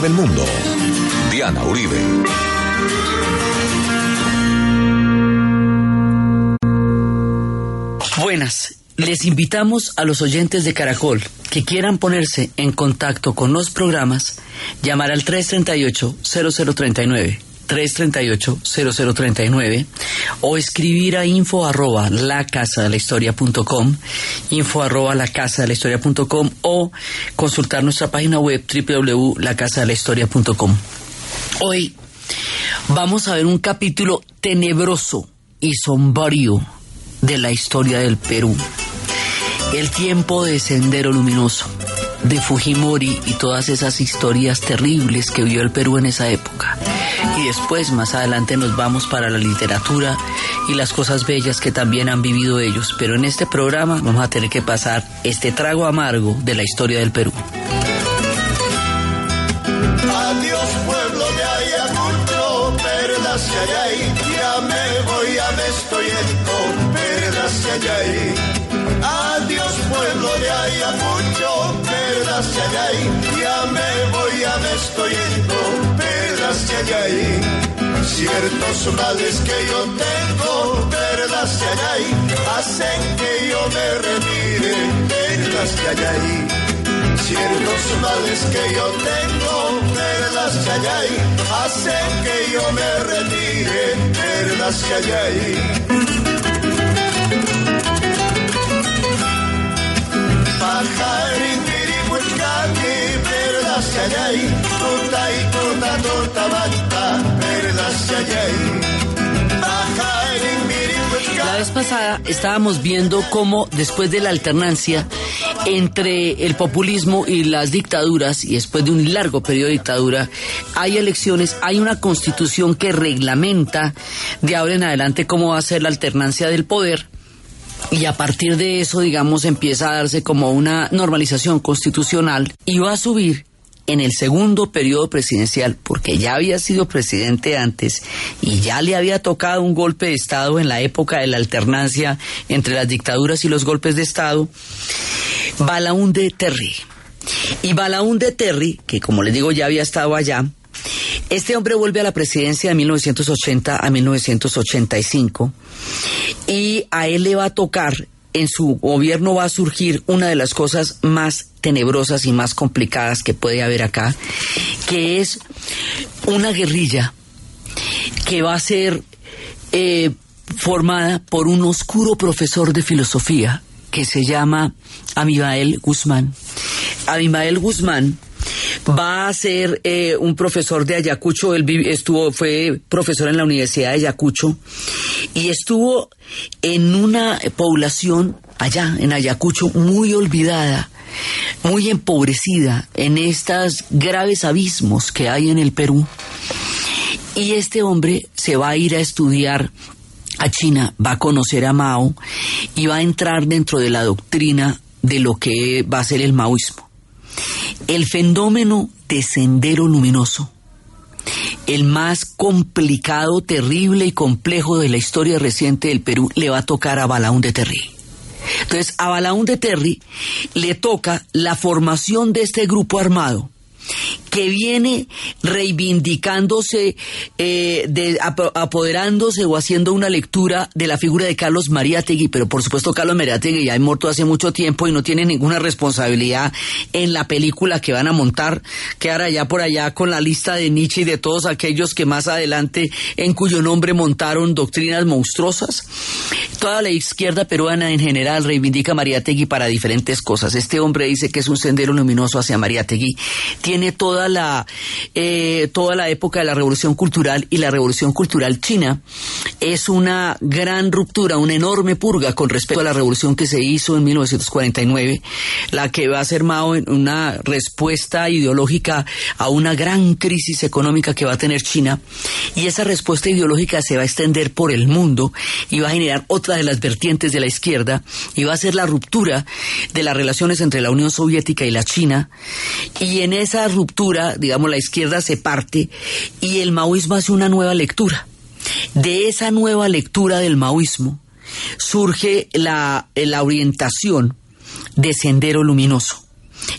del mundo. Diana Uribe. Buenas. Les invitamos a los oyentes de Caracol que quieran ponerse en contacto con los programas, llamar al 338-0039. 338-0039 o escribir a info arroba la casa de la historia punto com, info arroba la casa de la historia punto com, o consultar nuestra página web www.lacasadelahistoria.com. Hoy vamos a ver un capítulo tenebroso y sombrío de la historia del Perú. El tiempo de Sendero Luminoso, de Fujimori y todas esas historias terribles que vio el Perú en esa época. Y después, más adelante, nos vamos para la literatura y las cosas bellas que también han vivido ellos. Pero en este programa vamos a tener que pasar este trago amargo de la historia del Perú. Adiós pueblo de Ayacucho, perlas Ayay, ya me voy, ya me estoy yendo, perlas. Adiós pueblo de Ayacucho, perlas Ayay, ya me voy, ya me perlas Ayay. Ciertos males que yo tengo, perlas Ayay, hacen que yo me retire, perlas Ayay. Ciertos males que yo tengo, perlas Ayay, hacen que yo me retire, perlas Ayay. Pajarín, piripuchcaqui, La vez pasada estábamos viendo cómo después de la alternancia entre el populismo y las dictaduras, y después de un largo periodo de dictadura, hay elecciones, hay una constitución que reglamenta de ahora en adelante cómo va a ser la alternancia del poder. Y a partir de eso, digamos, empieza a darse como una normalización constitucional y va a subir en el segundo periodo presidencial, porque ya había sido presidente antes y ya le había tocado un golpe de Estado en la época de la alternancia entre las dictaduras y los golpes de Estado, Balaúnde Terry. Y Balaúnde Terry, que como les digo ya había estado allá, este hombre vuelve a la presidencia de 1980 a 1985 y a él le va a tocar en su gobierno va a surgir una de las cosas más tenebrosas y más complicadas que puede haber acá, que es una guerrilla que va a ser eh, formada por un oscuro profesor de filosofía que se llama Amibael Guzmán. Amibael Guzmán va a ser eh, un profesor de Ayacucho, él estuvo, fue profesor en la Universidad de Ayacucho y estuvo en una población allá, en Ayacucho, muy olvidada, muy empobrecida en estos graves abismos que hay en el Perú. Y este hombre se va a ir a estudiar a China, va a conocer a Mao y va a entrar dentro de la doctrina de lo que va a ser el maoísmo. El fenómeno de sendero luminoso, el más complicado, terrible y complejo de la historia reciente del Perú, le va a tocar a Balaún de Terry. Entonces, a Balaún de Terry le toca la formación de este grupo armado que viene reivindicándose, eh, de, apoderándose o haciendo una lectura de la figura de Carlos Mariátegui, pero por supuesto Carlos Mariátegui ya ha muerto hace mucho tiempo y no tiene ninguna responsabilidad en la película que van a montar, quedar allá por allá con la lista de Nietzsche y de todos aquellos que más adelante en cuyo nombre montaron doctrinas monstruosas. Toda la izquierda peruana en general reivindica a Mariátegui para diferentes cosas. Este hombre dice que es un sendero luminoso hacia Mariátegui. Tiene toda la, eh, toda la época de la revolución cultural y la revolución cultural china es una gran ruptura, una enorme purga con respecto a la revolución que se hizo en 1949, la que va a ser Mao en una respuesta ideológica a una gran crisis económica que va a tener China. Y esa respuesta ideológica se va a extender por el mundo y va a generar otra de las vertientes de la izquierda y va a ser la ruptura de las relaciones entre la Unión Soviética y la China. Y en esa ruptura, digamos, la izquierda se parte y el maoísmo hace una nueva lectura. De esa nueva lectura del maoísmo surge la, la orientación de sendero luminoso.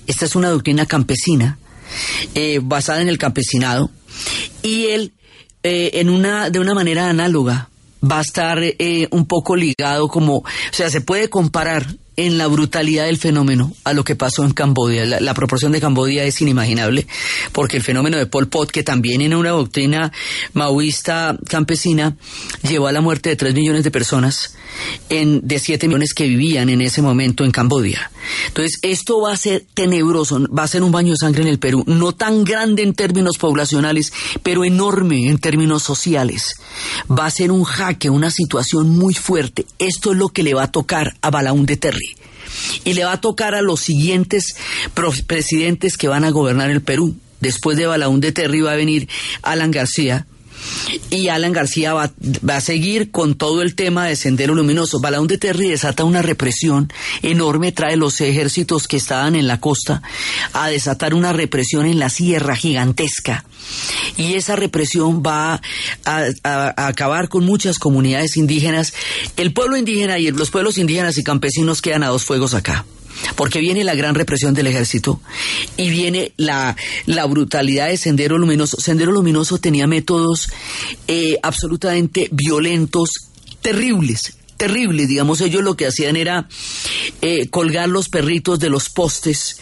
Esta es una doctrina campesina eh, basada en el campesinado, y él, eh, en una, de una manera análoga, va a estar eh, un poco ligado como, o sea, se puede comparar en la brutalidad del fenómeno a lo que pasó en Cambodia. La, proporción de Cambodia es inimaginable, porque el fenómeno de Pol Pot, que también en una doctrina maoísta campesina, llevó a la muerte de tres millones de personas en, de siete millones que vivían en ese momento en Cambodia. Entonces, esto va a ser tenebroso, va a ser un baño de sangre en el Perú, no tan grande en términos poblacionales, pero enorme en términos sociales. Va a ser un jaque, una situación muy fuerte. Esto es lo que le va a tocar a Balaún de Terry y le va a tocar a los siguientes presidentes que van a gobernar el Perú. Después de Balaún de Terry va a venir Alan García, y Alan García va, a seguir con todo el tema de Sendero Luminoso. Balaún de Terry desata una represión enorme, trae los ejércitos que estaban en la costa a desatar una represión en la sierra gigantesca. Y esa represión va a, acabar con muchas comunidades indígenas. El pueblo indígena y los pueblos indígenas y campesinos quedan a dos fuegos acá porque viene la gran represión del ejército y viene la, la brutalidad de Sendero Luminoso. Sendero Luminoso tenía métodos eh, absolutamente violentos, terribles, terrible. Digamos, ellos lo que hacían era eh, colgar los perritos de los postes.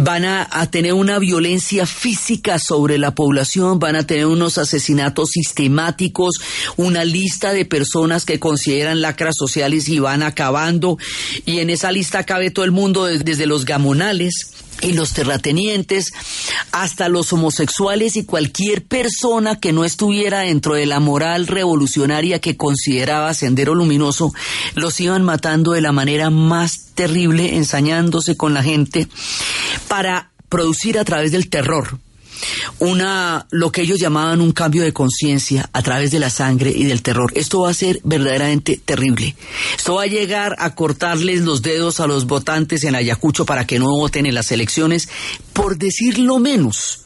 Van a, tener una violencia física sobre la población, van a tener unos asesinatos sistemáticos, una lista de personas que consideran lacras sociales y van acabando. Y en esa lista cabe todo el mundo, desde los gamonales y los terratenientes, hasta los homosexuales y cualquier persona que no estuviera dentro de la moral revolucionaria que consideraba Sendero Luminoso, los iban matando de la manera más terrible, ensañándose con la gente, para producir a través del terror una lo que ellos llamaban un cambio de conciencia a través de la sangre y del terror. Esto va a ser verdaderamente terrible. Esto va a llegar a cortarles los dedos a los votantes en Ayacucho para que no voten en las elecciones, por decirlo menos.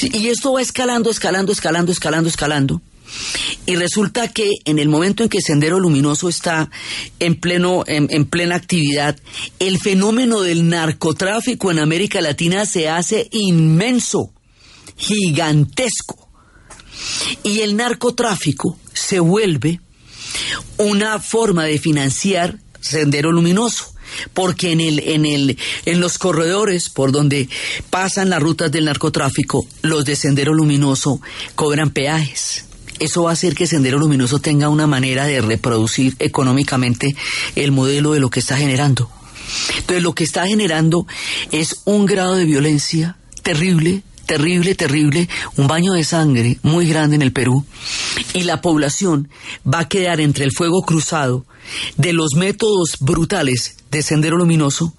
Y esto va escalando, escalando, escalando, escalando, escalando. Y resulta que en el momento en que Sendero Luminoso está en, pleno, en, plena actividad, el fenómeno del narcotráfico en América Latina se hace inmenso gigantesco. Y el narcotráfico se vuelve una forma de financiar Sendero Luminoso porque en el en el en los corredores por donde pasan las rutas del narcotráfico los de Sendero Luminoso cobran peajes eso va a hacer que Sendero Luminoso tenga una manera de reproducir económicamente el modelo de lo que está generando. Entonces lo que está generando es un grado de violencia terrible, terrible, terrible, un baño de sangre muy grande en el Perú y la población va a quedar entre el fuego cruzado de los métodos brutales de Sendero Luminoso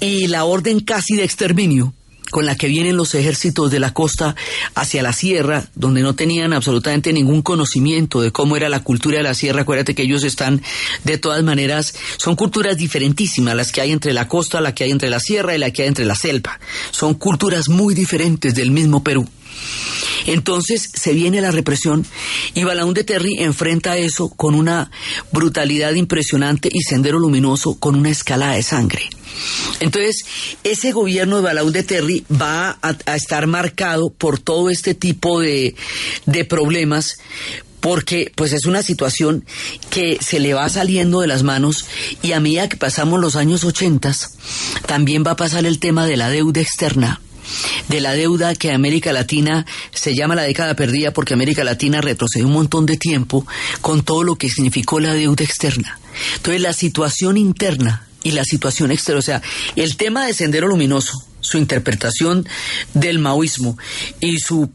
y la orden casi de exterminio con la que vienen los ejércitos de la costa hacia la sierra, donde no tenían absolutamente ningún conocimiento de cómo era la cultura de la sierra. Acuérdate que ellos están, de todas maneras, son culturas diferentísimas, las que hay entre la costa, la que hay entre la sierra y la que hay entre la selva. Son culturas muy diferentes del mismo Perú. Entonces se viene la represión y Balaún de Terry enfrenta eso con una brutalidad impresionante y Sendero Luminoso con una escalada de sangre. Entonces, ese gobierno de Balaún de Terry va a, estar marcado por todo este tipo de, de problemas porque pues es una situación que se le va saliendo de las manos y a medida que pasamos los años 80 también va a pasar el tema de la deuda externa de la deuda que América Latina se llama la década perdida porque América Latina retrocedió un montón de tiempo con todo lo que significó la deuda externa. Entonces la situación interna y la situación externa, o sea, el tema de Sendero Luminoso, su interpretación del maoísmo y su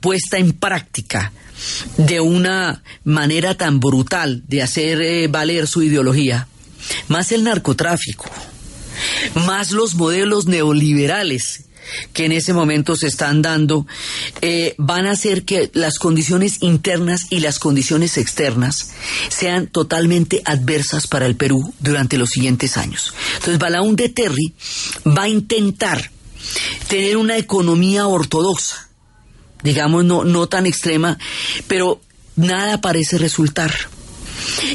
puesta en práctica de una manera tan brutal de hacer eh, valer su ideología, más el narcotráfico, más los modelos neoliberales que en ese momento se están dando eh, van a hacer que las condiciones internas y las condiciones externas sean totalmente adversas para el Perú durante los siguientes años. Entonces, Balaún de Terry va a intentar tener una economía ortodoxa, digamos, no, no tan extrema, pero nada parece resultar.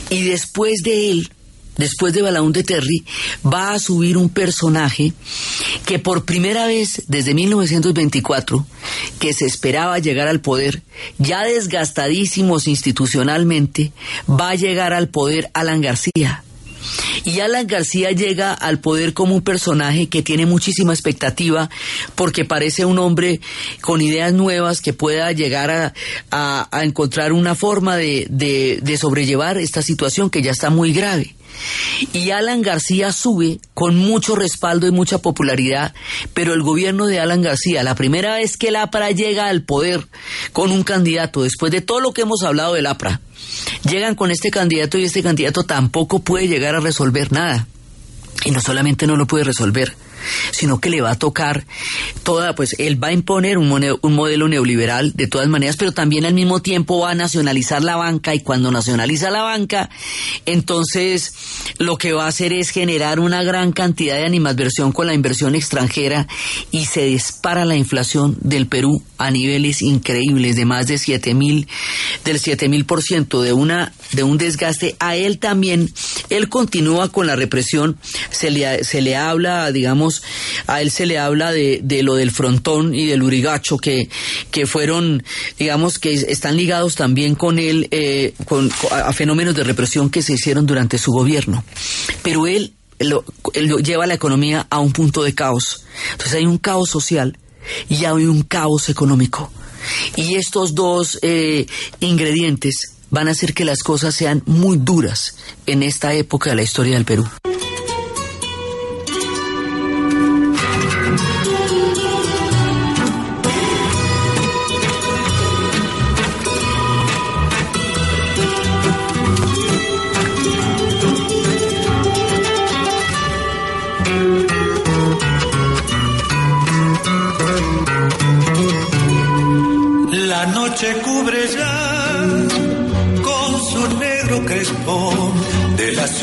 Y después de él después de Balaún de Terry, va a subir un personaje que por primera vez desde 1924, que se esperaba llegar al poder, ya desgastadísimos institucionalmente, va a llegar al poder Alan García. Y Alan García llega al poder como un personaje que tiene muchísima expectativa porque parece un hombre con ideas nuevas que pueda llegar a, encontrar una forma de, de sobrellevar esta situación que ya está muy grave. Y Alan García sube con mucho respaldo y mucha popularidad, pero el gobierno de Alan García, la primera vez que el APRA llega al poder con un candidato, después de todo lo que hemos hablado del APRA, llegan con este candidato y este candidato tampoco puede llegar a resolver nada. Y no solamente no lo puede resolver, sino que le va a tocar toda, pues él va a imponer un, un modelo neoliberal de todas maneras, pero también al mismo tiempo va a nacionalizar la banca y cuando nacionaliza la banca, entonces lo que va a hacer es generar una gran cantidad de animadversión con la inversión extranjera y se dispara la inflación del Perú a niveles increíbles de más de siete mil, del siete mil por ciento de una, de un desgaste. A él también, él continúa con la represión, se le, se le habla, digamos, a él se le habla de, lo del frontón y del urigacho, que, que fueron, digamos, que están ligados también con él, eh, con, a fenómenos de represión que se hicieron durante su gobierno. Pero él, lo, lleva la economía a un punto de caos. Entonces hay un caos social y hay un caos económico. Y estos dos eh, ingredientes van a hacer que las cosas sean muy duras en esta época de la historia del Perú.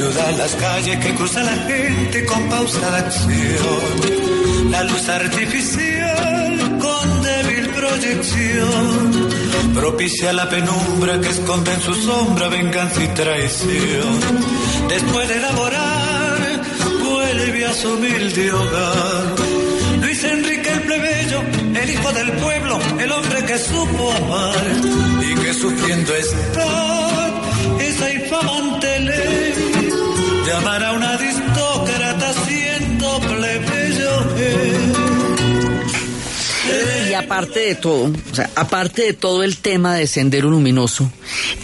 Ciudad las calles que cruza la gente con pausa de acción. La luz artificial con débil proyección propicia la penumbra que esconde en su sombra venganza y traición. Después de elaborar, vuelve a su humilde hogar Enrique el plebeyo, el hijo del pueblo, el hombre que supo amar y que sufriendo está esa infamante ley de amar a una aristócrata siendo plebeyo. Y aparte de todo, o sea, aparte de todo el tema de Sendero Luminoso,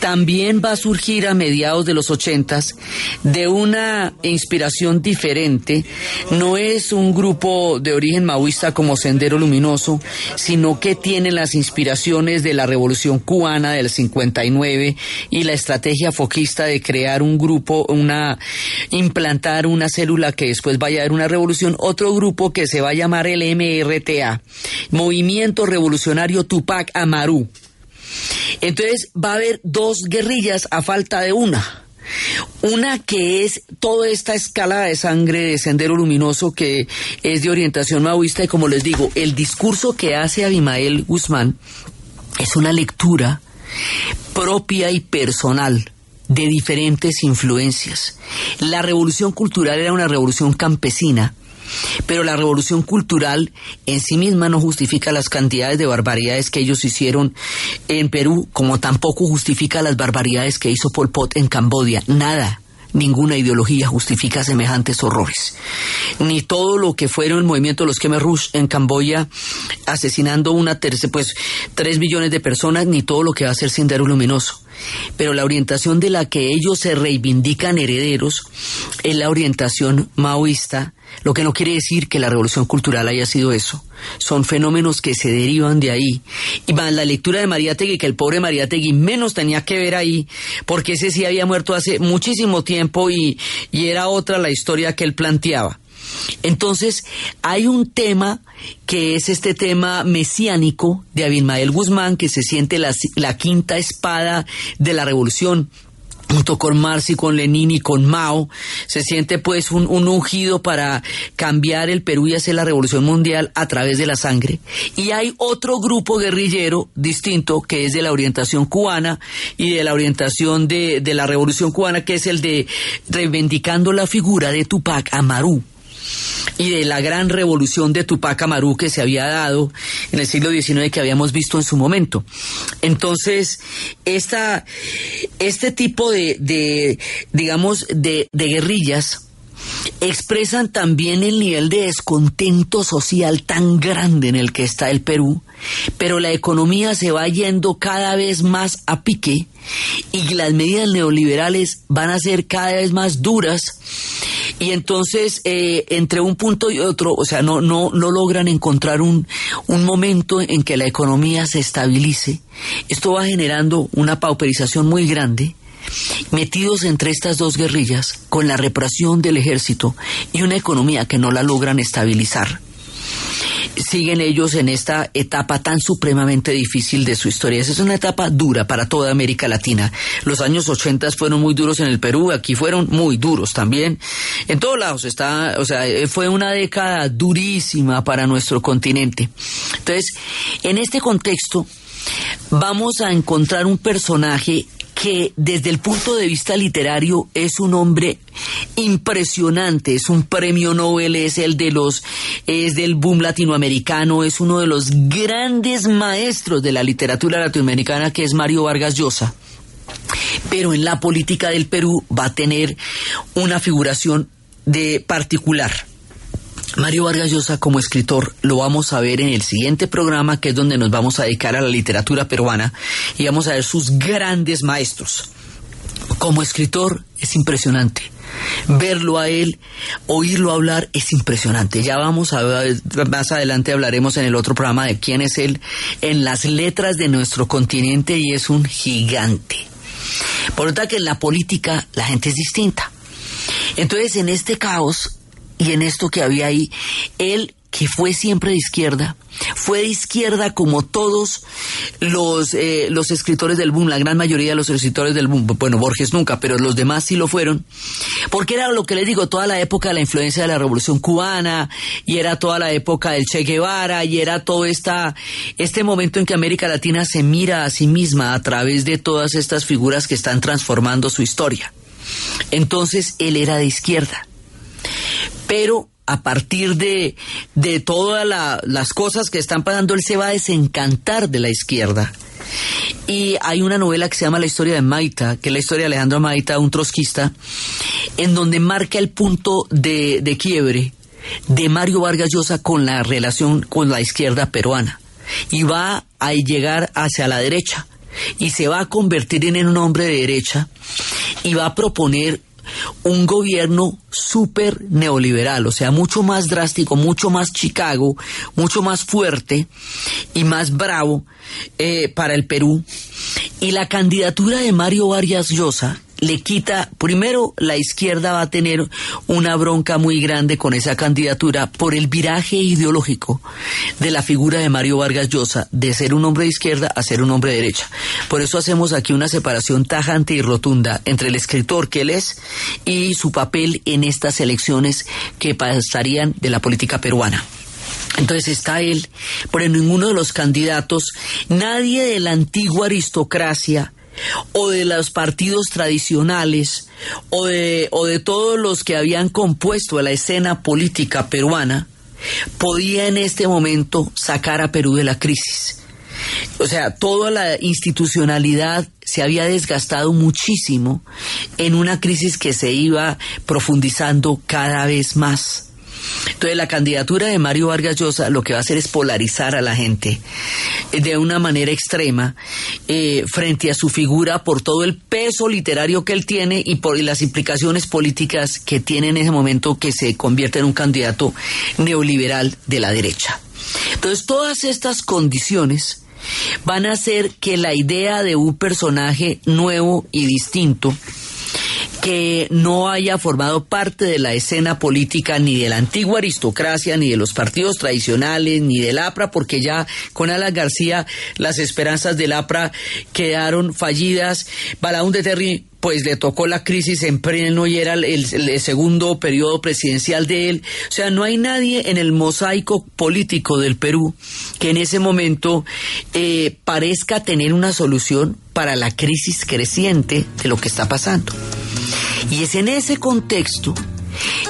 también va a surgir a mediados de los ochentas de una inspiración diferente. No es un grupo de origen maoísta como Sendero Luminoso, sino que tiene las inspiraciones de la Revolución Cubana del 59 y la estrategia foquista de crear un grupo, una implantar una célula que después vaya a dar una revolución, otro grupo que se va a llamar el MRTA Movimiento Revolucionario Tupac Amaru. Entonces va a haber dos guerrillas a falta de una. Una que es toda esta escala de sangre de Sendero Luminoso que es de orientación maoísta y como les digo, el discurso que hace Abimael Guzmán es una lectura propia y personal de diferentes influencias. La revolución cultural era una revolución campesina pero la revolución cultural en sí misma no justifica las cantidades de barbaridades que ellos hicieron en Perú, como tampoco justifica las barbaridades que hizo Pol Pot en Cambodia. Nada ninguna ideología justifica semejantes horrores. Ni todo lo que fueron el movimiento de los Khmer Rouge en Camboya, asesinando una tercera, pues tres millones de personas, ni todo lo que va a ser Sendero Luminoso. Pero la orientación de la que ellos se reivindican herederos es la orientación maoísta, lo que no quiere decir que la revolución cultural haya sido eso. Son fenómenos que se derivan de ahí. Y más la lectura de María Tegui, que el pobre María Tegui menos tenía que ver ahí, porque ese sí había muerto hace muchísimo tiempo y, y era otra la historia que él planteaba. Entonces, hay un tema que es este tema mesiánico de Abimael Guzmán, que se siente la, la quinta espada de la revolución junto con Marx y con Lenin y con Mao, se siente pues un, un, ungido para cambiar el Perú y hacer la revolución mundial a través de la sangre. Y hay otro grupo guerrillero distinto que es de la orientación cubana y de la orientación de, de la revolución cubana, que es el de reivindicando la figura de Tupac Amaru y de la gran revolución de Tupac Amaru que se había dado en el siglo XIX que habíamos visto en su momento. Entonces, esta, este tipo de, digamos, de guerrillas expresan también el nivel de descontento social tan grande en el que está el Perú, pero la economía se va yendo cada vez más a pique y las medidas neoliberales van a ser cada vez más duras y entonces eh, entre un punto y otro, o sea, no, no, no logran encontrar un, un momento en que la economía se estabilice. Esto va generando una pauperización muy grande metidos entre estas dos guerrillas, con la represión del ejército y una economía que no la logran estabilizar. Siguen ellos en esta etapa tan supremamente difícil de su historia. Esa es una etapa dura para toda América Latina. Los años 80 fueron muy duros en el Perú, aquí fueron muy duros también. En todos lados está, o sea, fue una década durísima para nuestro continente. Entonces, en este contexto, vamos a encontrar un personaje que desde el punto de vista literario es un hombre impresionante, es un premio Nobel, es el de los, es del boom latinoamericano, es uno de los grandes maestros de la literatura latinoamericana que es Mario Vargas Llosa. Pero en la política del Perú va a tener una figuración de particular. Mario Vargas Llosa como escritor lo vamos a ver en el siguiente programa, que es donde nos vamos a dedicar a la literatura peruana y vamos a ver sus grandes maestros. Como escritor es impresionante. Verlo a él, oírlo hablar es impresionante. Ya vamos a ver, más adelante hablaremos en el otro programa de quién es él en las letras de nuestro continente y es un gigante. Por lo tanto que en la política la gente es distinta. Entonces en este caos y en esto que había ahí, él que fue siempre de izquierda, fue de izquierda como todos los, eh, los escritores del boom, la gran mayoría de los escritores del boom, bueno, Borges nunca, pero los demás sí lo fueron, porque era lo que les digo, toda la época de la influencia de la Revolución Cubana, y era toda la época del Che Guevara, y era todo esta, este momento en que América Latina se mira a sí misma a través de todas estas figuras que están transformando su historia. Entonces él era de izquierda pero a partir de, de todas las cosas que están pasando, él se va a desencantar de la izquierda. Y hay una novela que se llama La historia de Maita, que es la historia de Alejandro Maita, un trotskista, en donde marca el punto de, de quiebre de Mario Vargas Llosa con la relación con la izquierda peruana. Y va a llegar hacia la derecha y se va a convertir en un hombre de derecha y va a proponer un gobierno súper neoliberal, o sea, mucho más drástico, mucho más Chicago, mucho más fuerte y más bravo eh, para el Perú. Y la candidatura de Mario Vargas Llosa le quita, primero la izquierda va a tener una bronca muy grande con esa candidatura por el viraje ideológico de la figura de Mario Vargas Llosa de ser un hombre de izquierda a ser un hombre de derecha. Por eso hacemos aquí una separación tajante y rotunda entre el escritor que él es y su papel en estas elecciones que pasarían de la política peruana. Entonces está él, pero ninguno de los candidatos, nadie de la antigua aristocracia o de los partidos tradicionales o de, o de todos los que habían compuesto la escena política peruana, podía en este momento sacar a Perú de la crisis. O sea, toda la institucionalidad se había desgastado muchísimo en una crisis que se iba profundizando cada vez más. Entonces la candidatura de Mario Vargas Llosa lo que va a hacer es polarizar a la gente de una manera extrema eh, frente a su figura por todo el peso literario que él tiene y por las implicaciones políticas que tiene en ese momento que se convierte en un candidato neoliberal de la derecha. Entonces todas estas condiciones van a hacer que la idea de un personaje nuevo y distinto que no haya formado parte de la escena política ni de la antigua aristocracia, ni de los partidos tradicionales, ni del APRA, porque ya con Alan García las esperanzas del APRA quedaron fallidas. Balaún de Terry pues le tocó la crisis en pleno y era el, segundo periodo presidencial de él. O sea, no hay nadie en el mosaico político del Perú que en ese momento eh, parezca tener una solución para la crisis creciente de lo que está pasando. Y es en ese contexto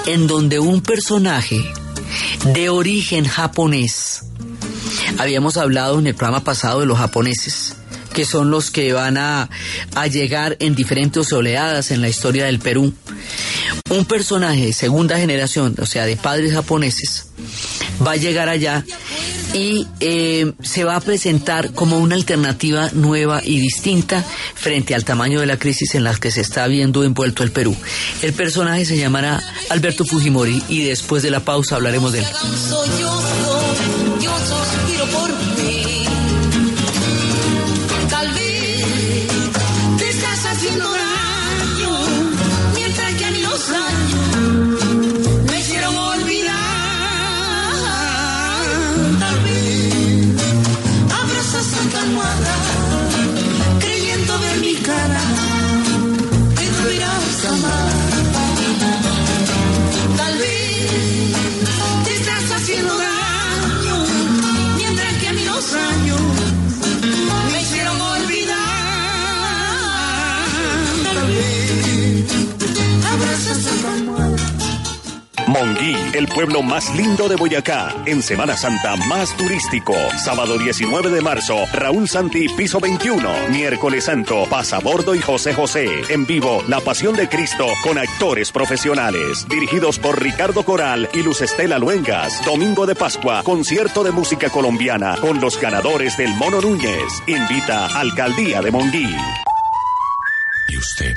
en donde un personaje de origen japonés, habíamos hablado en el programa pasado de los japoneses, que son los que van a, llegar en diferentes oleadas en la historia del Perú. Un personaje de segunda generación, o sea, de padres japoneses, va a llegar allá y eh, se va a presentar como una alternativa nueva y distinta frente al tamaño de la crisis en la que se está viendo envuelto el Perú. El personaje se llamará Alberto Fujimori y después de la pausa hablaremos de él. Monguí, el pueblo más lindo de Boyacá, en Semana Santa más turístico. Sábado 19 de marzo, Raúl Santi, piso 21. Miércoles Santo, Pasabordo y José José. En vivo, La Pasión de Cristo con actores profesionales. Dirigidos por Ricardo Coral y Luz Estela Luengas. Domingo de Pascua, concierto de música colombiana con los ganadores del Mono Núñez. Invita Alcaldía de Monguí. ¿Y usted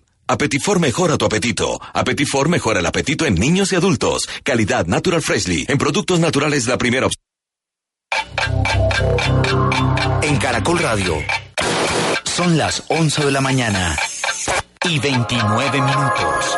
Apetifor mejora tu apetito. Apetifor mejora el apetito en niños y adultos. Calidad Natural Freshly. En productos naturales la primera opción. En Caracol Radio. Son las 11 de la mañana y 29 minutos.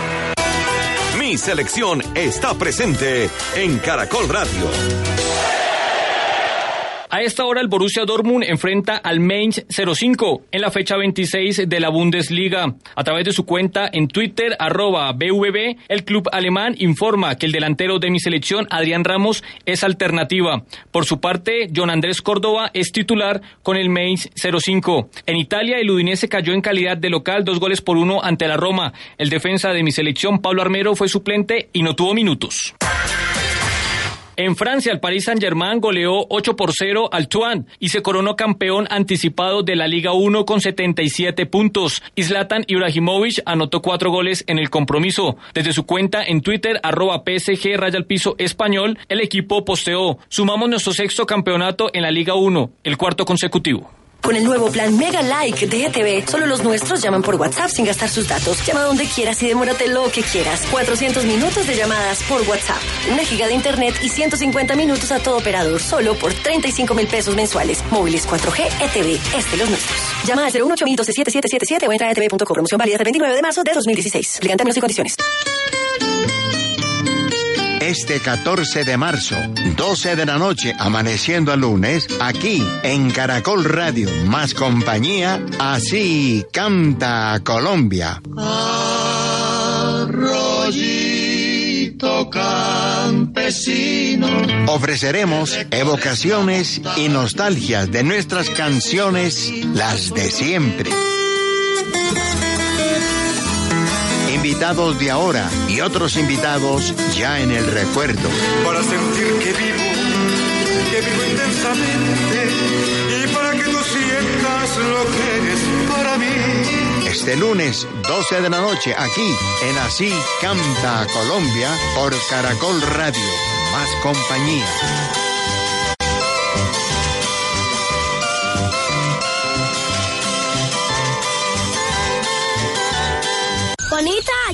Mi selección está presente en Caracol Radio. A esta hora el Borussia Dortmund enfrenta al Mainz 05 en la fecha 26 de la Bundesliga. A través de su cuenta en Twitter, arroba BVB, el club alemán informa que el delantero de mi selección, Adrián Ramos, es alternativa. Por su parte, John Andrés Córdoba es titular con el Mainz 05. En Italia, el Udinese cayó en calidad de local dos goles por uno ante la Roma. El defensa de mi selección, Pablo Armero, fue suplente y no tuvo minutos. En Francia, el Paris Saint-Germain goleó 8 por 0 al Tuan y se coronó campeón anticipado de la Liga 1 con 77 puntos. Islatan Ibrahimovic anotó cuatro goles en el compromiso. Desde su cuenta en Twitter, arroba PSG raya al piso español, el equipo posteó. Sumamos nuestro sexto campeonato en la Liga 1, el cuarto consecutivo. Con el nuevo plan Mega Like de ETV, solo los nuestros llaman por WhatsApp sin gastar sus datos. Llama donde quieras y demórate lo que quieras. 400 minutos de llamadas por WhatsApp, una giga de internet y 150 minutos a todo operador, solo por 35 mil pesos mensuales. Móviles 4G ETV, este los nuestros. Llama al 018 7777 o entra a etv.com. Promoción válida hasta el 29 de marzo de 2016. Aplican términos y condiciones. Este 14 de marzo, 12 de la noche, amaneciendo al lunes, aquí en Caracol Radio, más compañía, así canta Colombia. Arroyito campesino. Ofreceremos evocaciones y nostalgias de nuestras canciones, las de siempre. Invitados de ahora y otros invitados ya en el recuerdo. Para sentir que vivo, que vivo intensamente y para que tú sientas lo que eres para mí. Este lunes, 12 de la noche, aquí en Así Canta Colombia por Caracol Radio. Más compañía.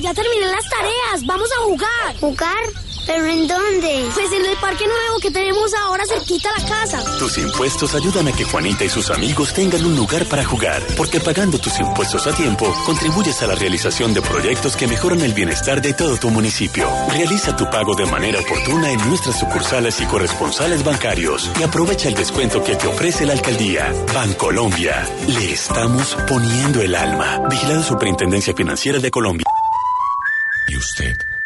Ya terminé las tareas. Vamos a jugar. ¿Jugar? ¿Pero en dónde? Pues en el parque nuevo que tenemos ahora cerquita a la casa. Tus impuestos ayudan a que Juanita y sus amigos tengan un lugar para jugar, porque pagando tus impuestos a tiempo, contribuyes a la realización de proyectos que mejoran el bienestar de todo tu municipio. Realiza tu pago de manera oportuna en nuestras sucursales y corresponsales bancarios y aprovecha el descuento que te ofrece la alcaldía. Bancolombia, le estamos poniendo el alma. Vigilado Superintendencia Financiera de Colombia. ¿Y usted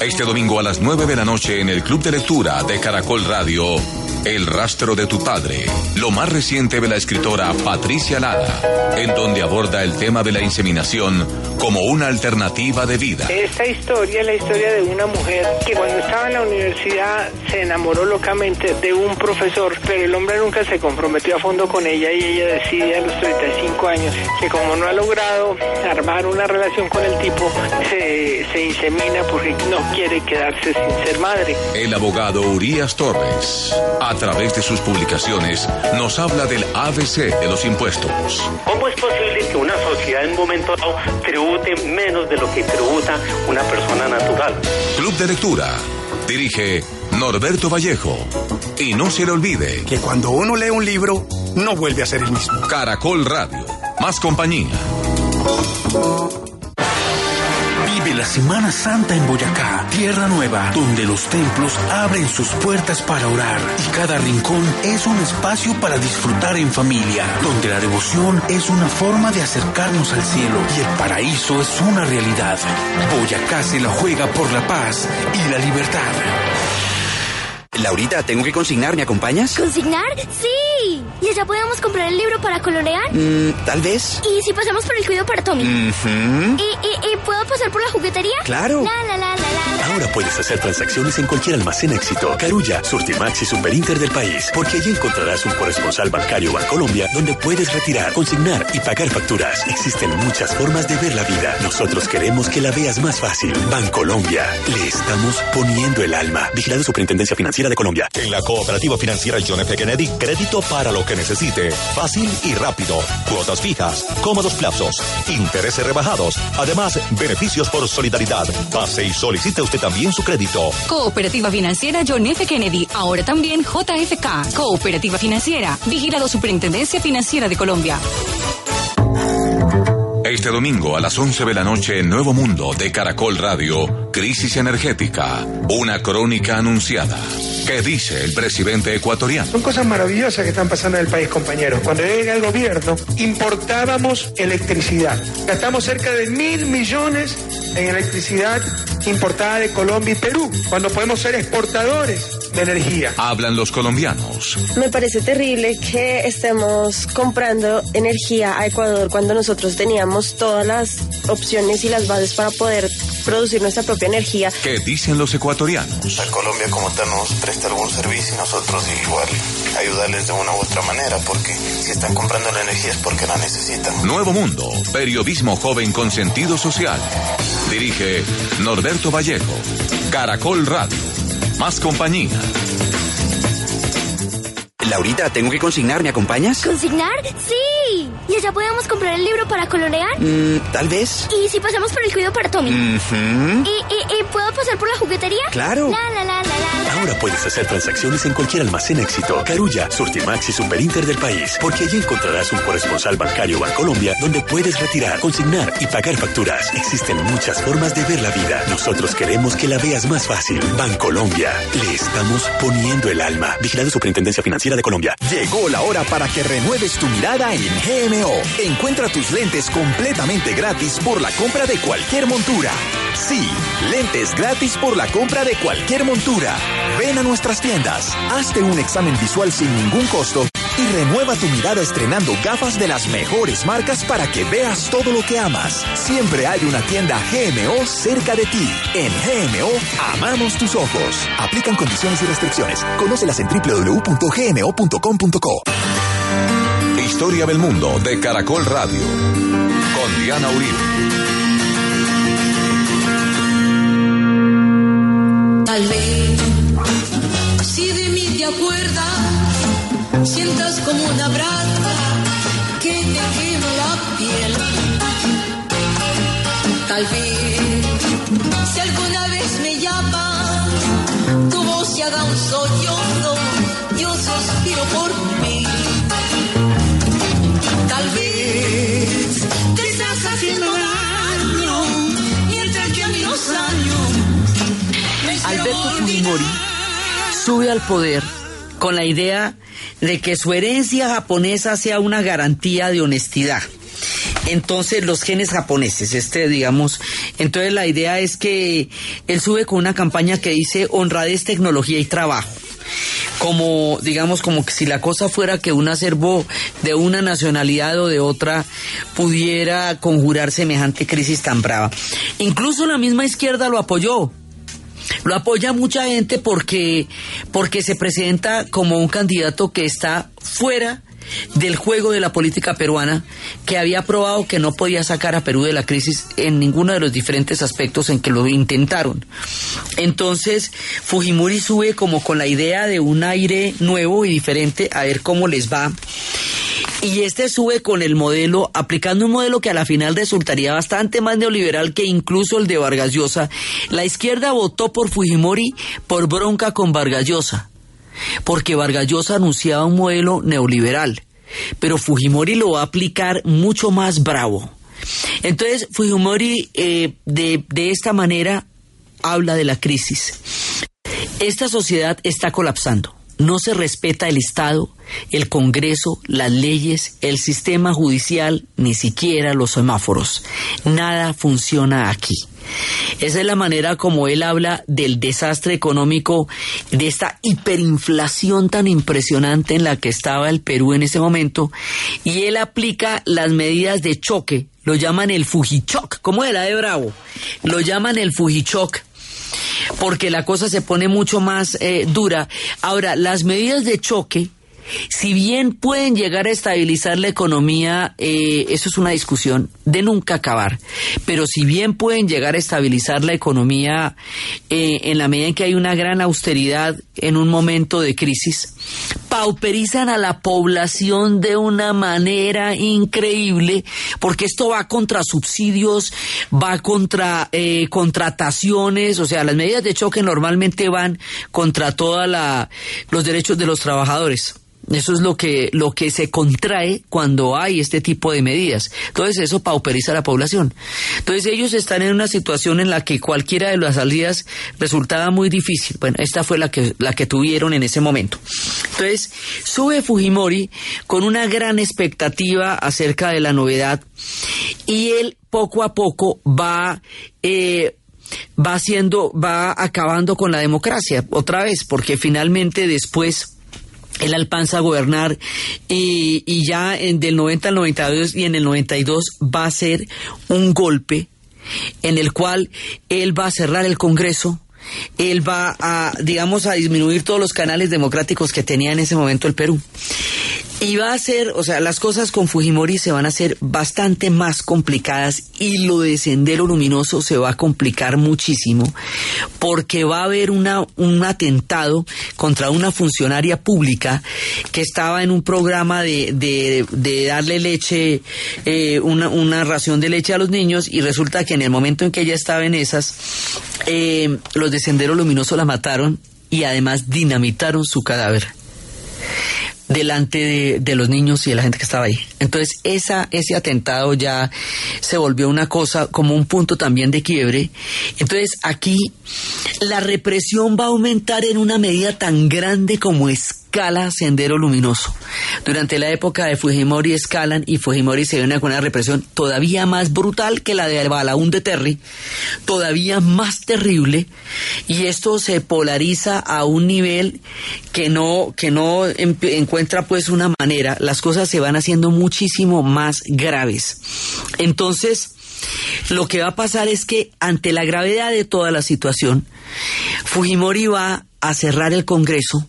Este domingo a las 9 de la noche en el Club de Lectura de Caracol Radio, El rastro de tu padre, lo más reciente de la escritora Patricia Lara, en donde aborda el tema de la inseminación como una alternativa de vida. Esta historia es la historia de una mujer que cuando estaba en la universidad se enamoró locamente de un profesor, pero el hombre nunca se comprometió a fondo con ella y ella decide a los 35 años que como no ha logrado armar una relación con el tipo, se, se insemina porque no quiere quedarse sin ser madre. El abogado Urias Torres, a través de sus publicaciones, nos habla del ABC de los impuestos. ¿Cómo es posible que una sociedad en un momento dado tribute menos de lo que tributa una persona natural? Club de Lectura. Dirige Norberto Vallejo. Y no se le olvide que cuando uno lee un libro, no vuelve a ser el mismo. Caracol Radio. Más compañía. Vive la Semana Santa en Boyacá, tierra nueva, donde los templos abren sus puertas para orar y cada rincón es un espacio para disfrutar en familia, donde la devoción es una forma de acercarnos al cielo y el paraíso es una realidad. Boyacá se la juega por la paz y la libertad. Laurita, tengo que consignar, ¿me acompañas? ¿Consignar? ¡Sí! ¿Y allá podemos comprar el libro para colorear? Mm, Tal vez. ¿Y si pasamos por el cuido para Tommy? ¿Y, y, y puedo pasar por la juguetería? Claro. La, la, la, la, la, la. Ahora puedes hacer transacciones en cualquier almacén éxito, Carulla, Surtimax y Superinter del país, porque allí encontrarás un corresponsal bancario Bancolombia donde puedes retirar, consignar y pagar facturas. Existen muchas formas de ver la vida. Nosotros queremos que la veas más fácil. Bancolombia, le estamos poniendo el alma. Vigilado Superintendencia Financiera de Colombia. En la Cooperativa Financiera John F. Kennedy, crédito para lo que necesite. Fácil y rápido. Cuotas fijas, cómodos plazos, intereses rebajados. Además, beneficios por solidaridad. Pase y solicite usted también su crédito. Cooperativa Financiera John F. Kennedy, ahora también JFK. Cooperativa Financiera, vigilado Superintendencia Financiera de Colombia. Este domingo a las 11 de la noche en Nuevo Mundo de Caracol Radio, Crisis Energética, una crónica anunciada. ¿Qué dice el presidente ecuatoriano? Son cosas maravillosas que están pasando en el país, compañeros. Cuando yo llegué al gobierno, importábamos electricidad. Gastamos cerca de mil millones en electricidad importada de Colombia y Perú, cuando podemos ser exportadores de energía. Hablan los colombianos. Me parece terrible que estemos comprando energía a Ecuador cuando nosotros teníamos todas las opciones y las bases para poder producir nuestra propia energía. ¿Qué dicen los ecuatorianos? A Colombia como tal nos presta algún servicio y nosotros igual ayudarles de una u otra manera porque si están comprando la energía es porque la necesitan. Nuevo Mundo, periodismo joven con sentido social. Dirige Norberto Vallejo. Caracol Radio. Más compañía. Laurita, tengo que consignar, ¿me acompañas? ¿Consignar? ¡Sí! ¿Y allá podemos comprar el libro para colorear? Mm, Tal vez. ¿Y si pasamos por el cuido para Tommy? ¿Y, y, y puedo pasar por la juguetería? Claro. La, la, la, la, la, la. Ahora puedes hacer transacciones en cualquier almacén éxito, Carulla, Surtimax y Superinter del país, porque allí encontrarás un corresponsal bancario Bancolombia donde puedes retirar, consignar y pagar facturas. Existen muchas formas de ver la vida. Nosotros queremos que la veas más fácil. Bancolombia, le estamos poniendo el alma. Vigilado Superintendencia Financiera de Colombia. Llegó la hora para que renueves tu mirada en GMO. Encuentra tus lentes completamente gratis por la compra de cualquier montura. Sí, lentes gratis por la compra de cualquier montura. Ven a nuestras tiendas, hazte un examen visual sin ningún costo y renueva tu mirada estrenando gafas de las mejores marcas para que veas todo lo que amas. Siempre hay una tienda GMO cerca de ti. En GMO amamos tus ojos. Aplican condiciones y restricciones. Conócelas en www.gmo.com.co. Historia del mundo de Caracol Radio. Con Diana Uribe. Si de mí te acuerdas, sientas como una brasa que te quema la piel. Tal vez, si alguna vez me llamas, tu voz se haga un sollozo, yo suspiro por mí. Tal vez te estás haciendo daño, mientras que a mí los años Alberto Fujimori sube al poder con la idea de que su herencia japonesa sea una garantía de honestidad. Entonces los genes japoneses, este digamos, entonces la idea es que él sube con una campaña que dice honradez, tecnología y trabajo. Como, digamos, como que si la cosa fuera que un acervo de una nacionalidad o de otra pudiera conjurar semejante crisis tan brava. Incluso la misma izquierda lo apoyó. Lo apoya mucha gente porque, porque se presenta como un candidato que está fuera del juego de la política peruana, que había probado que no podía sacar a Perú de la crisis en ninguno de los diferentes aspectos en que lo intentaron. Entonces, Fujimori sube como con la idea de un aire nuevo y diferente, a ver cómo les va. Y este sube con el modelo, aplicando un modelo que a la final resultaría bastante más neoliberal que incluso el de Vargas Llosa. La izquierda votó por Fujimori por bronca con Vargas Llosa, porque Vargas Llosa anunciaba un modelo neoliberal, pero Fujimori lo va a aplicar mucho más bravo. Entonces, Fujimori eh, de, de esta manera habla de la crisis. Esta sociedad está colapsando. No se respeta el Estado, el Congreso, las leyes, el sistema judicial, ni siquiera los semáforos. Nada funciona aquí. Esa es la manera como él habla del desastre económico, de esta hiperinflación tan impresionante en la que estaba el Perú en ese momento, y él aplica las medidas de choque, lo llaman el Fujichoc, como era de Bravo, lo llaman el Fujichoc, porque la cosa se pone mucho más eh, dura. Ahora, las medidas de choque, si bien pueden llegar a estabilizar la economía, eh, eso es una discusión de nunca acabar, pero si bien pueden llegar a estabilizar la economía eh, en la medida en que hay una gran austeridad en un momento de crisis, pauperizan a la población de una manera increíble, porque esto va contra subsidios, va contra eh, contrataciones, o sea, las medidas de choque normalmente van contra todos los derechos de los trabajadores. Eso es lo que, lo que se contrae cuando hay este tipo de medidas. Entonces eso pauperiza a la población. Entonces ellos están en una situación en la que cualquiera de las salidas resultaba muy difícil. Bueno, esta fue la que, la que tuvieron en ese momento. Entonces sube Fujimori con una gran expectativa acerca de la novedad y él poco a poco va... Eh, va haciendo, va acabando con la democracia otra vez, porque finalmente después él alcanza a gobernar y, y ya en del 90 al 92 y en el 92 va a ser un golpe en el cual él va a cerrar el Congreso él va a, digamos, a disminuir todos los canales democráticos que tenía en ese momento el Perú. Y va a ser, o sea, las cosas con Fujimori se van a hacer bastante más complicadas y lo de Sendero Luminoso se va a complicar muchísimo porque va a haber una, un atentado contra una funcionaria pública que estaba en un programa de, de, darle leche, eh, una, una ración de leche a los niños y resulta que en el momento en que ella estaba en esas, eh, los de Sendero Luminoso la mataron y además dinamitaron su cadáver delante de, los niños y de la gente que estaba ahí. Entonces, esa, ese atentado ya se volvió una cosa como un punto también de quiebre. Entonces, aquí la represión va a aumentar en una medida tan grande como escala Sendero Luminoso. Durante la época de Fujimori escalan y Fujimori se viene con una represión todavía más brutal que la de Balaún de Terry, todavía más terrible, y esto se polariza a un nivel que no, que no encuentra pues una manera, las cosas se van haciendo muchísimo más graves. Entonces, lo que va a pasar es que ante la gravedad de toda la situación, Fujimori va a cerrar el Congreso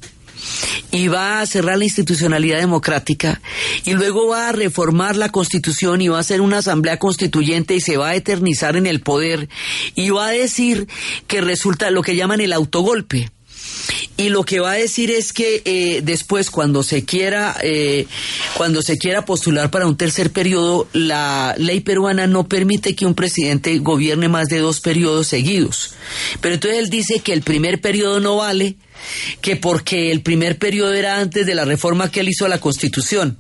y va a cerrar la institucionalidad democrática y luego va a reformar la constitución y va a hacer una asamblea constituyente y se va a eternizar en el poder y va a decir que resulta lo que llaman el autogolpe. Y lo que va a decir es que eh, después, cuando se quiera, eh, cuando se quiera postular para un tercer periodo, la ley peruana no permite que un presidente gobierne más de dos periodos seguidos. Pero entonces él dice que el primer periodo no vale, que porque el primer periodo era antes de la reforma que él hizo a la Constitución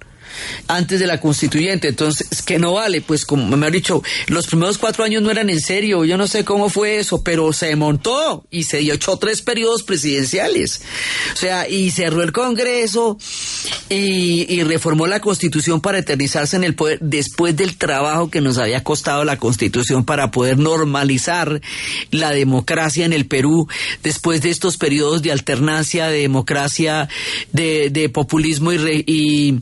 antes de la constituyente, entonces que no vale, pues como me ha dicho, los primeros cuatro años no eran en serio, yo no sé cómo fue eso, pero se montó y se echó tres periodos presidenciales, o sea, y cerró el Congreso y, y reformó la constitución para eternizarse en el poder después del trabajo que nos había costado la constitución para poder normalizar la democracia en el Perú después de estos periodos de alternancia de democracia, de, populismo y, re, y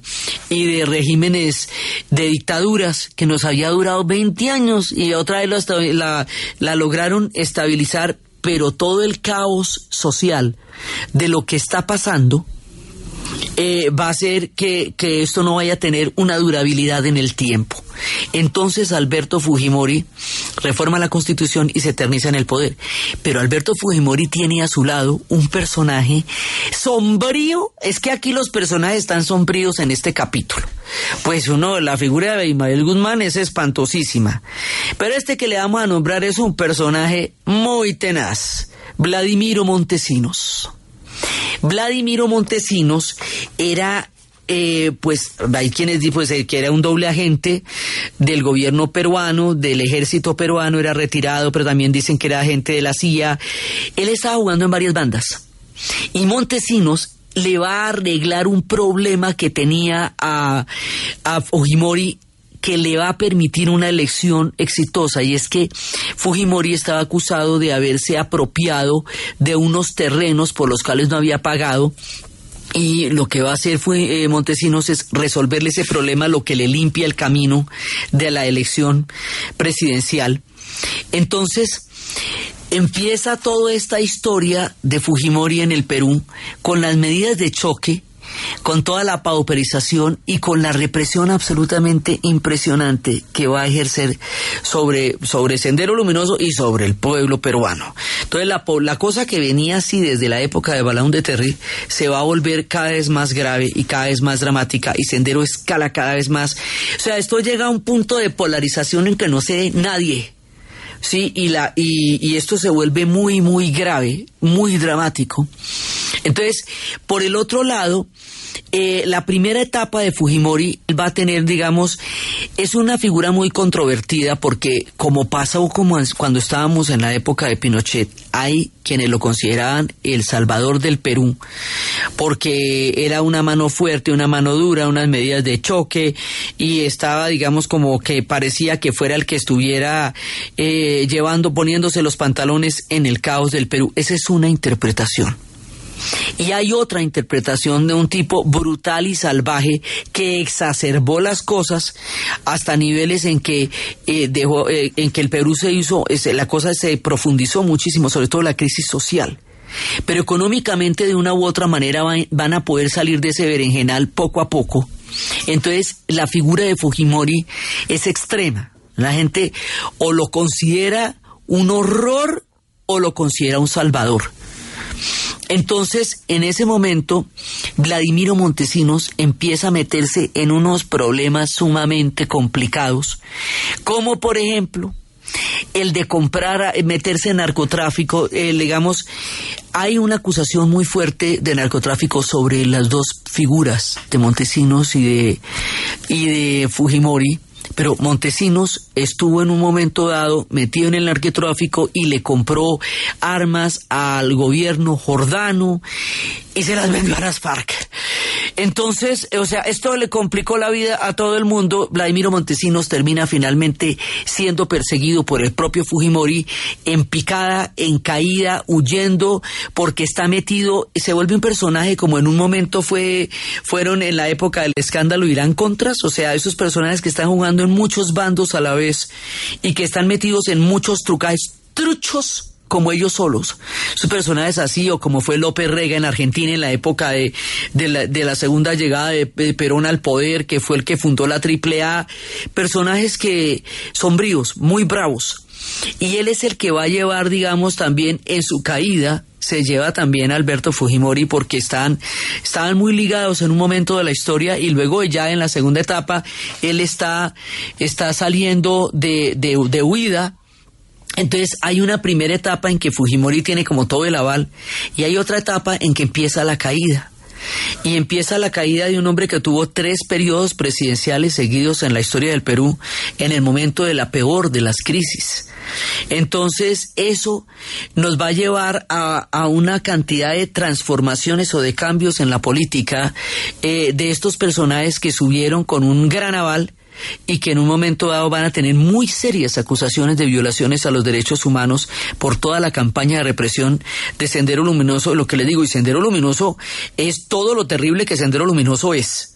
de regímenes de dictaduras que nos había durado 20 años y otra vez la, la, la lograron estabilizar, pero todo el caos social de lo que está pasando eh, va a hacer que, que, esto no vaya a tener una durabilidad en el tiempo. Entonces Alberto Fujimori reforma la constitución y se eterniza en el poder. Pero Alberto Fujimori tiene a su lado un personaje sombrío. Es que aquí los personajes están sombríos en este capítulo. Pues uno, la figura de Ismael Guzmán es espantosísima. Pero este que le vamos a nombrar es un personaje muy tenaz. Vladimiro Montesinos. Vladimiro Montesinos era eh, pues hay quienes dicen pues, que era un doble agente del gobierno peruano, del ejército peruano, era retirado, pero también dicen que era agente de la CIA. Él estaba jugando en varias bandas. Y Montesinos le va a arreglar un problema que tenía a, a Fujimori que le va a permitir una elección exitosa y es que Fujimori estaba acusado de haberse apropiado de unos terrenos por los cuales no había pagado y lo que va a hacer fue eh, Montesinos es resolverle ese problema, lo que le limpia el camino de la elección presidencial. Entonces, empieza toda esta historia de Fujimori en el Perú con las medidas de choque con toda la pauperización y con la represión absolutamente impresionante que va a ejercer sobre, sobre Sendero Luminoso y sobre el pueblo peruano. Entonces la, la cosa que venía así desde la época de Balaún de Terry se va a volver cada vez más grave y cada vez más dramática y Sendero escala cada vez más. O sea, esto llega a un punto de polarización en que no se nadie sí y la y, y, esto se vuelve muy muy grave muy dramático. Entonces por el otro lado eh, la primera etapa de Fujimori va a tener, digamos, es una figura muy controvertida porque como pasó como cuando estábamos en la época de Pinochet, hay quienes lo consideraban el salvador del Perú, porque era una mano fuerte, una mano dura, unas medidas de choque y estaba, digamos, como que parecía que fuera el que estuviera eh, llevando, poniéndose los pantalones en el caos del Perú. Esa es una interpretación. Y hay otra interpretación de un tipo brutal y salvaje que exacerbó las cosas hasta niveles en que eh, dejó, eh, en que el Perú se hizo, la cosa se profundizó muchísimo, sobre todo la crisis social. Pero económicamente de una u otra manera van a poder salir de ese berenjenal poco a poco. Entonces la figura de Fujimori es extrema. La gente o lo considera un horror o lo considera un salvador. Entonces, en ese momento, Vladimiro Montesinos empieza a meterse en unos problemas sumamente complicados, como por ejemplo el de comprar, meterse en narcotráfico, eh, digamos, hay una acusación muy fuerte de narcotráfico sobre las dos figuras de Montesinos y de, y de Fujimori, pero Montesinos estuvo en un momento dado metido en el narcotráfico y le compró armas al gobierno jordano y se las vendió a las FARC. Entonces, o sea, esto le complicó la vida a todo el mundo. Vladimiro Montesinos termina finalmente siendo perseguido por el propio Fujimori en picada, en caída, huyendo, porque está metido, se vuelve un personaje como en un momento fue, fueron en la época del escándalo Irán Contras, o sea, esos personajes que están jugando en muchos bandos a la vez y que están metidos en muchos trucajes truchos como ellos solos. Sus personajes así, o como fue López Rega en Argentina en la época de, de, la, segunda llegada de, Perón al poder, que fue el que fundó la AAA. Personajes que sombríos, muy bravos. Y él es el que va a llevar, digamos, también en su caída, se lleva también a Alberto Fujimori porque están, estaban muy ligados en un momento de la historia y luego ya en la segunda etapa él está, está saliendo de, de huida entonces hay una primera etapa en que Fujimori tiene como todo el aval y hay otra etapa en que empieza la caída. Y empieza la caída de un hombre que tuvo tres periodos presidenciales seguidos en la historia del Perú en el momento de la peor de las crisis. Entonces eso nos va a llevar a, una cantidad de transformaciones o de cambios en la política eh, de estos personajes que subieron con un gran aval y que en un momento dado van a tener muy serias acusaciones de violaciones a los derechos humanos por toda la campaña de represión de Sendero Luminoso. Lo que le digo, y Sendero Luminoso es todo lo terrible que Sendero Luminoso es.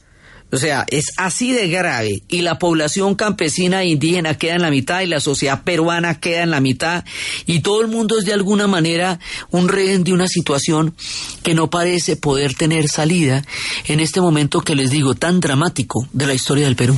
O sea, es así de grave y la población campesina e indígena queda en la mitad y la sociedad peruana queda en la mitad y todo el mundo es de alguna manera un rehén de una situación que no parece poder tener salida en este momento que les digo tan dramático de la historia del Perú.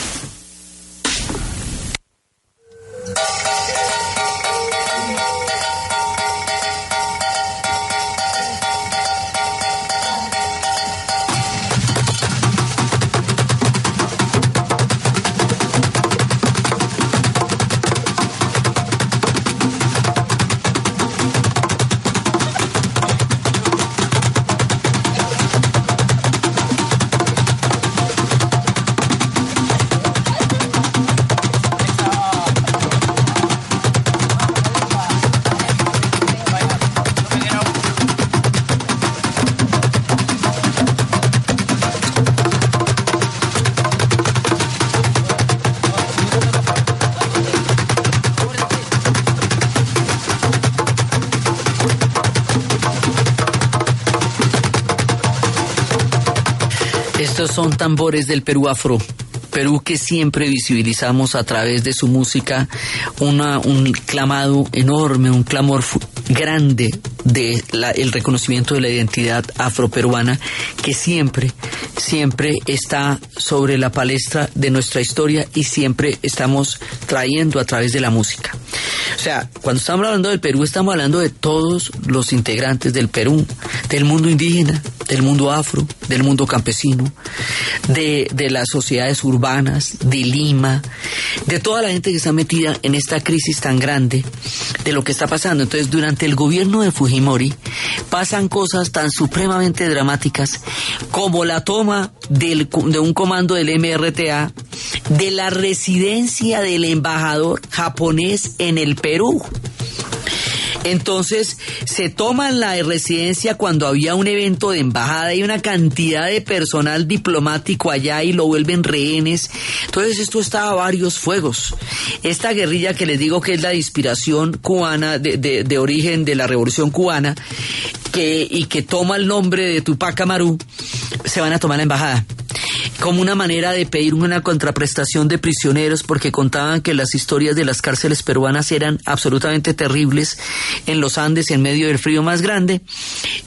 son tambores del Perú afro. Perú que siempre visibilizamos a través de su música una, un clamado enorme, un clamor grande de el reconocimiento de la identidad afroperuana que siempre, siempre está sobre la palestra de nuestra historia y siempre estamos trayendo a través de la música. O sea, cuando estamos hablando del Perú, estamos hablando de todos los integrantes del Perú, del mundo indígena, del mundo afro, del mundo campesino, de, de las sociedades urbanas, de Lima, de toda la gente que está metida en esta crisis tan grande, de lo que está pasando. Entonces, durante el gobierno de Fujimori pasan cosas tan supremamente dramáticas como la toma del, de un comando del MRTA de la residencia del embajador japonés en el Perú. Entonces se toma la residencia cuando había un evento de embajada y una cantidad de personal diplomático allá y lo vuelven rehenes. Entonces esto estaba a varios fuegos. Esta guerrilla que les digo que es la inspiración cubana, de, de, de origen de la revolución cubana, que, y que toma el nombre de Tupac Amaru, se van a tomar la embajada como una manera de pedir una contraprestación de prisioneros porque contaban que las historias de las cárceles peruanas eran absolutamente terribles en los Andes en medio del frío más grande.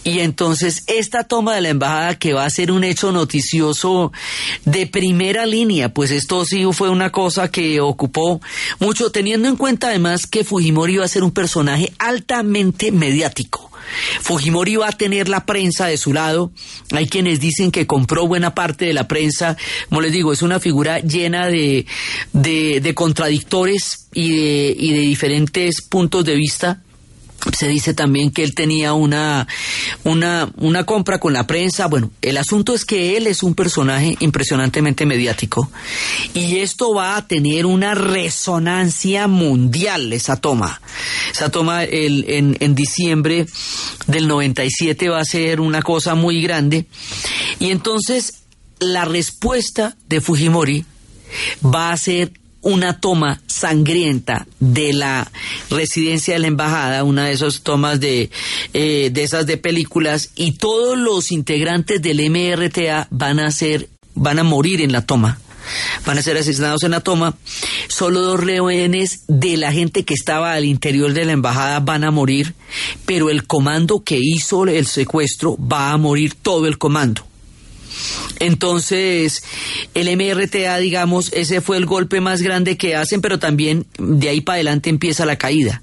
Y entonces esta toma de la embajada que va a ser un hecho noticioso de primera línea pues esto sí fue una cosa que ocupó mucho teniendo en cuenta además que Fujimori iba a ser un personaje altamente mediático Fujimori va a tener la prensa de su lado. Hay quienes dicen que compró buena parte de la prensa. Como les digo, es una figura llena de, de, contradictores y de diferentes puntos de vista se dice también que él tenía una, una, una compra con la prensa. Bueno, el asunto es que él es un personaje impresionantemente mediático y esto va a tener una resonancia mundial, esa toma. Esa toma en, en diciembre del 97 va a ser una cosa muy grande y entonces la respuesta de Fujimori va a ser una toma sangrienta de la residencia de la embajada, una de esas tomas de, eh, de esas de películas, y todos los integrantes del MRTA van a ser, van a morir en la toma. Van a ser asesinados en la toma. Solo dos rehenes de la gente que estaba al interior de la embajada van a morir, pero el comando que hizo el secuestro va a morir todo el comando. Entonces, el MRTA, digamos, ese fue el golpe más grande que hacen, pero también de ahí para adelante empieza la caída.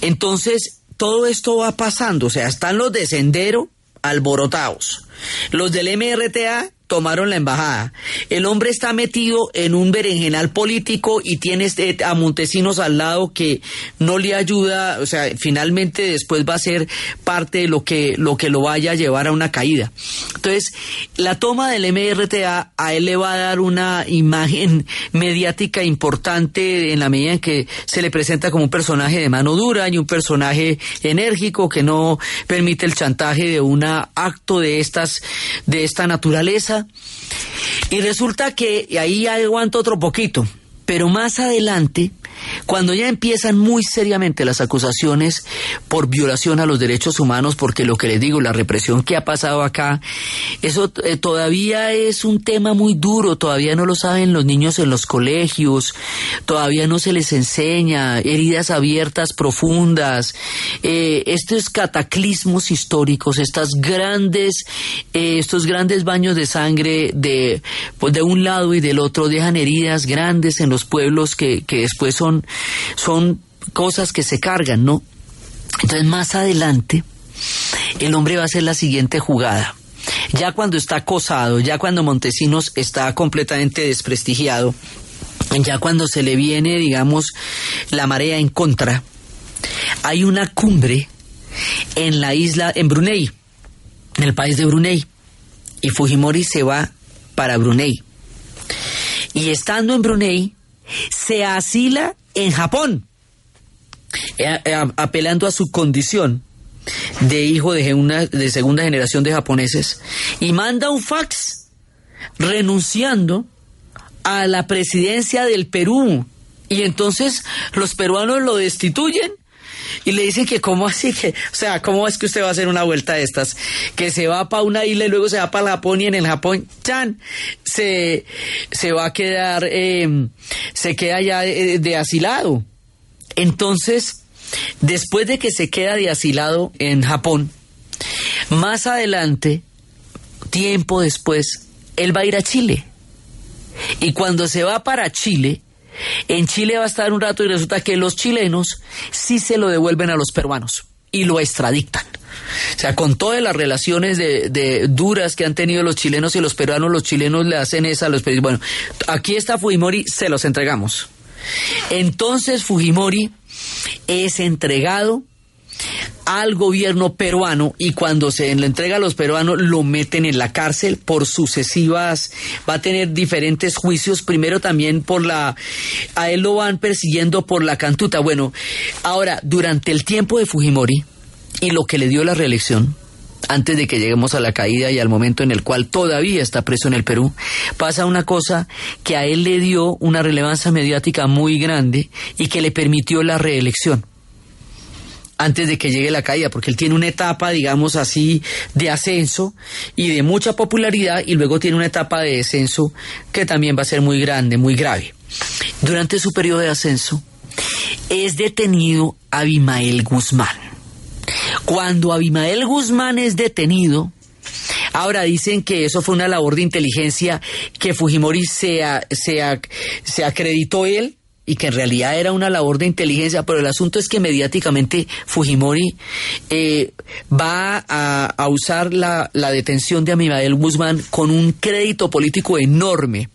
Entonces, todo esto va pasando, o sea, están los de Sendero alborotados, los del MRTA tomaron la embajada. El hombre está metido en un berenjenal político y tiene este, a Montesinos al lado que no le ayuda, o sea, finalmente después va a ser parte de lo que, lo que lo vaya a llevar a una caída. Entonces, la toma del MRTA a él le va a dar una imagen mediática importante en la medida en que se le presenta como un personaje de mano dura y un personaje enérgico que no permite el chantaje de un acto de estas, de esta naturaleza y resulta que y ahí aguanto otro poquito, pero más adelante cuando ya empiezan muy seriamente las acusaciones por violación a los derechos humanos, porque lo que les digo, la represión que ha pasado acá, eso eh, todavía es un tema muy duro, todavía no lo saben los niños en los colegios, todavía no se les enseña, heridas abiertas profundas, eh, estos cataclismos históricos, estas grandes, eh, estos grandes baños de sangre de, pues de un lado y del otro dejan heridas grandes en los pueblos que, que después son son, cosas que se cargan, ¿no? Entonces más adelante el hombre va a hacer la siguiente jugada. Ya cuando está acosado, ya cuando Montesinos está completamente desprestigiado, ya cuando se le viene, digamos, la marea en contra, hay una cumbre en la isla, en Brunei, en el país de Brunei, y Fujimori se va para Brunei. Y estando en Brunei, se asila en Japón, eh, eh, apelando a su condición de hijo de, una, de segunda generación de japoneses, y manda un fax renunciando a la presidencia del Perú. Y entonces los peruanos lo destituyen y le dicen que cómo así que, o sea, cómo es que usted va a hacer una vuelta de estas, que se va para una isla y luego se va para Japón y en el Japón, chan, se, se va a quedar, eh, se queda ya de, asilado. Entonces, después de que se queda de asilado en Japón, más adelante, tiempo después, él va a ir a Chile. Y cuando se va para Chile, en Chile va a estar un rato y resulta que los chilenos sí se lo devuelven a los peruanos y lo extradictan. O sea, con todas las relaciones de, duras que han tenido los chilenos y los peruanos, los chilenos le hacen esa a los peruanos. Bueno, aquí está Fujimori, se los entregamos. Entonces Fujimori es entregado al gobierno peruano y cuando se le entrega a los peruanos lo meten en la cárcel por sucesivas, va a tener diferentes juicios, primero también por la, a él lo van persiguiendo por la cantuta. Bueno, ahora, durante el tiempo de Fujimori y lo que le dio la reelección, antes de que lleguemos a la caída y al momento en el cual todavía está preso en el Perú, pasa una cosa que a él le dio una relevancia mediática muy grande y que le permitió la reelección antes de que llegue la caída, porque él tiene una etapa, digamos así, de ascenso y de mucha popularidad y luego tiene una etapa de descenso que también va a ser muy grande, muy grave. Durante su periodo de ascenso es detenido Abimael Guzmán. Cuando Abimael Guzmán es detenido, Ahora dicen que eso fue una labor de inteligencia que Fujimori se, se, se acreditó él y que en realidad era una labor de inteligencia, pero el asunto es que mediáticamente Fujimori eh, va a, usar la, detención de Amibael Guzmán con un crédito político enorme.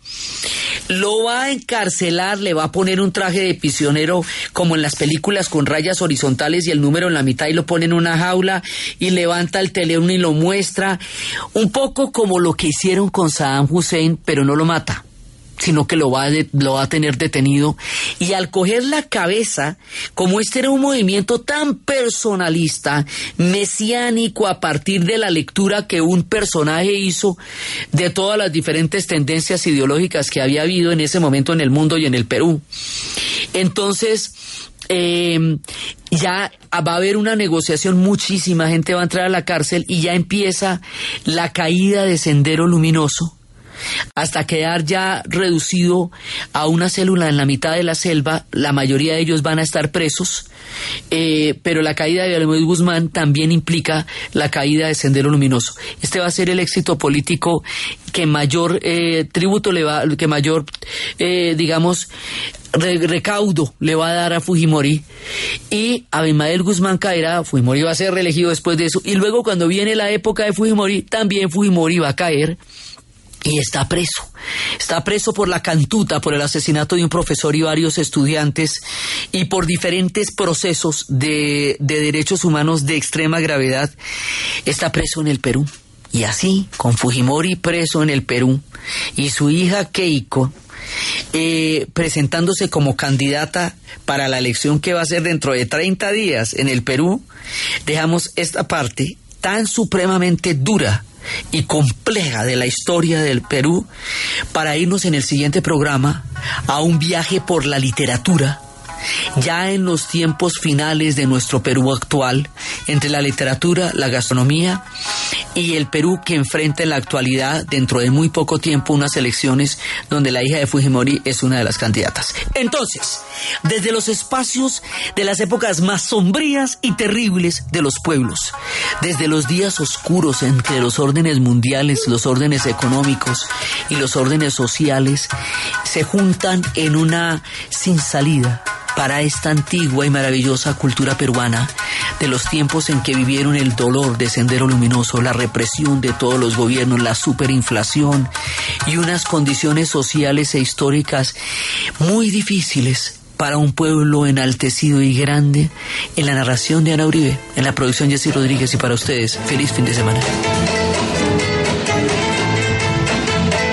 Lo va a encarcelar, le va a poner un traje de prisionero como en las películas con rayas horizontales y el número en la mitad y lo pone en una jaula y levanta el teléfono y lo muestra, un poco como lo que hicieron con Saddam Hussein, pero no lo mata sino que lo va, a lo va a tener detenido. Y al coger la cabeza, como este era un movimiento tan personalista, mesiánico, a partir de la lectura que un personaje hizo de todas las diferentes tendencias ideológicas que había habido en ese momento en el mundo y en el Perú. Entonces, em, ya va a haber una negociación, muchísima gente va a entrar a la cárcel y ya empieza la caída de Sendero Luminoso hasta quedar ya reducido a una célula en la mitad de la selva, la mayoría de ellos van a estar presos, eh, pero la caída de Almeida Guzmán también implica la caída de Sendero Luminoso. Este va a ser el éxito político que mayor eh, tributo le va, que mayor, eh, digamos, recaudo le va a dar a Fujimori. Y Abimael Guzmán caerá, Fujimori va a ser reelegido después de eso. Y luego cuando viene la época de Fujimori también Fujimori va a caer y está preso. Está preso por la cantuta, por el asesinato de un profesor y varios estudiantes y por diferentes procesos de, derechos humanos de extrema gravedad. Está preso en el Perú. Y así, con Fujimori preso en el Perú y su hija Keiko eh, presentándose como candidata para la elección que va a ser dentro de 30 días en el Perú, dejamos esta parte tan supremamente dura y compleja de la historia del Perú para irnos en el siguiente programa a un viaje por la literatura ya en los tiempos finales de nuestro Perú actual, entre la literatura, la gastronomía y el Perú que enfrenta en la actualidad, dentro de muy poco tiempo, unas elecciones donde la hija de Fujimori es una de las candidatas. Entonces, desde los espacios de las épocas más sombrías y terribles de los pueblos, desde los días oscuros entre los órdenes mundiales, los órdenes económicos y los órdenes sociales, se juntan en una sin salida para esta antigua y maravillosa cultura peruana de los tiempos en que vivieron el dolor de Sendero Luminoso, la represión de todos los gobiernos, la superinflación y unas condiciones sociales e históricas muy difíciles para un pueblo enaltecido y grande en la narración de Ana Uribe, en la producción Jessy Rodríguez y para ustedes, feliz fin de semana.